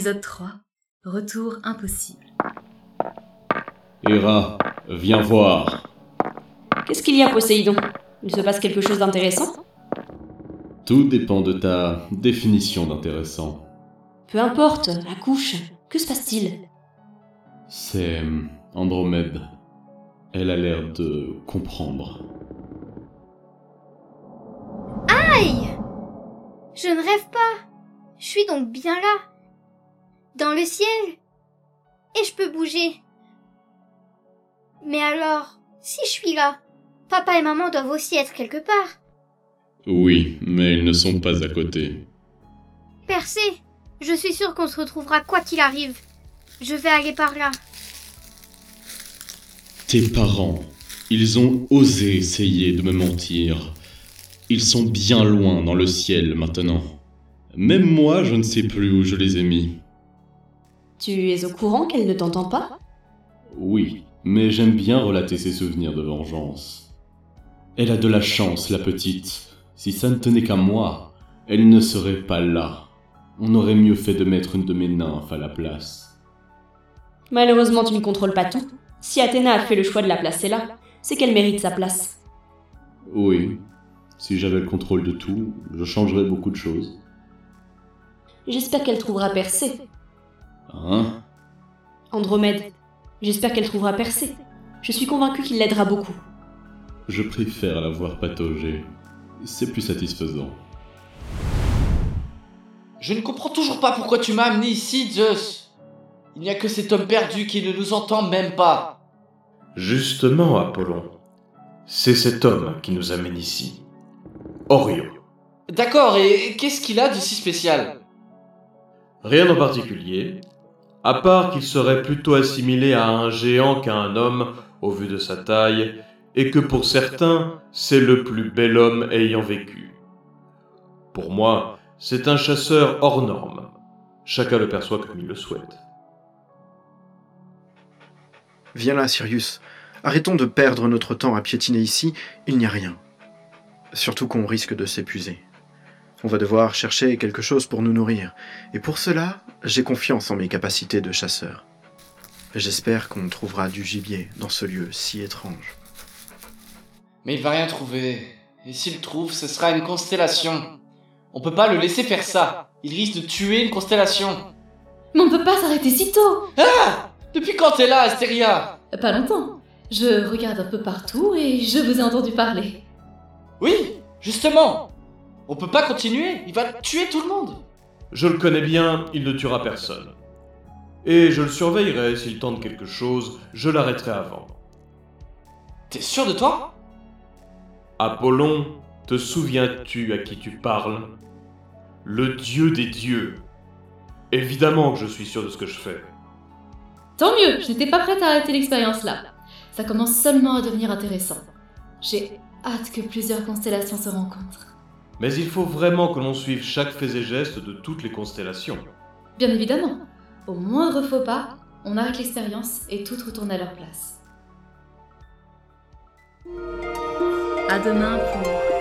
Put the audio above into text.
Épisode 3. Retour impossible. Hera, viens voir. Qu'est-ce qu'il y a, Poséidon? Il se passe quelque chose d'intéressant? Tout dépend de ta définition d'intéressant. Peu importe, la couche. Que se passe-t-il? C'est Andromède. Elle a l'air de comprendre. Aïe Je ne rêve pas. Je suis donc bien là. Dans le ciel. Et je peux bouger. Mais alors, si je suis là, papa et maman doivent aussi être quelque part. Oui, mais ils ne sont pas à côté. Percé, je suis sûre qu'on se retrouvera quoi qu'il arrive. Je vais aller par là. Tes parents, ils ont osé essayer de me mentir. Ils sont bien loin dans le ciel maintenant. Même moi, je ne sais plus où je les ai mis. Tu es au courant qu'elle ne t'entend pas Oui, mais j'aime bien relater ses souvenirs de vengeance. Elle a de la chance, la petite. Si ça ne tenait qu'à moi, elle ne serait pas là. On aurait mieux fait de mettre une de mes nymphes à la place. Malheureusement, tu ne contrôles pas tout. Si Athéna a fait le choix de la placer là, c'est qu'elle mérite sa place. Oui, si j'avais le contrôle de tout, je changerais beaucoup de choses. J'espère qu'elle trouvera Persée. Hein? Andromède, j'espère qu'elle trouvera Persée. Je suis convaincue qu'il l'aidera beaucoup. Je préfère la voir patauger. C'est plus satisfaisant. Je ne comprends toujours pas pourquoi tu m'as amené ici, Zeus. Il n'y a que cet homme perdu qui ne nous entend même pas. Justement, Apollon. C'est cet homme qui nous amène ici. Orio. D'accord, et qu'est-ce qu'il a de si spécial? Rien en particulier, à part qu'il serait plutôt assimilé à un géant qu'à un homme au vu de sa taille, et que pour certains, c'est le plus bel homme ayant vécu. Pour moi, c'est un chasseur hors norme. Chacun le perçoit comme il le souhaite. Viens là, Sirius. Arrêtons de perdre notre temps à piétiner ici, il n'y a rien. Surtout qu'on risque de s'épuiser. On va devoir chercher quelque chose pour nous nourrir. Et pour cela, j'ai confiance en mes capacités de chasseur. J'espère qu'on trouvera du gibier dans ce lieu si étrange. Mais il va rien trouver. Et s'il trouve, ce sera une constellation. On peut pas le laisser faire ça. Il risque de tuer une constellation. Mais on peut pas s'arrêter si tôt Ah Depuis quand t'es là, Astéria Pas longtemps. Je regarde un peu partout et je vous ai entendu parler. Oui, justement. On peut pas continuer. Il va tuer tout le monde. Je le connais bien, il ne tuera personne. Et je le surveillerai, s'il tente quelque chose, je l'arrêterai avant. T'es sûr de toi? Apollon, te souviens-tu à qui tu parles? Le dieu des dieux. Évidemment que je suis sûr de ce que je fais. Tant mieux, je n'étais pas prête à arrêter l'expérience là. Ça commence seulement à devenir intéressant. J'ai hâte que plusieurs constellations se rencontrent. Mais il faut vraiment que l'on suive chaque fait et geste de toutes les constellations. Bien évidemment. Au moindre faux pas, on arrête l'expérience et tout retourne à leur place. À demain pour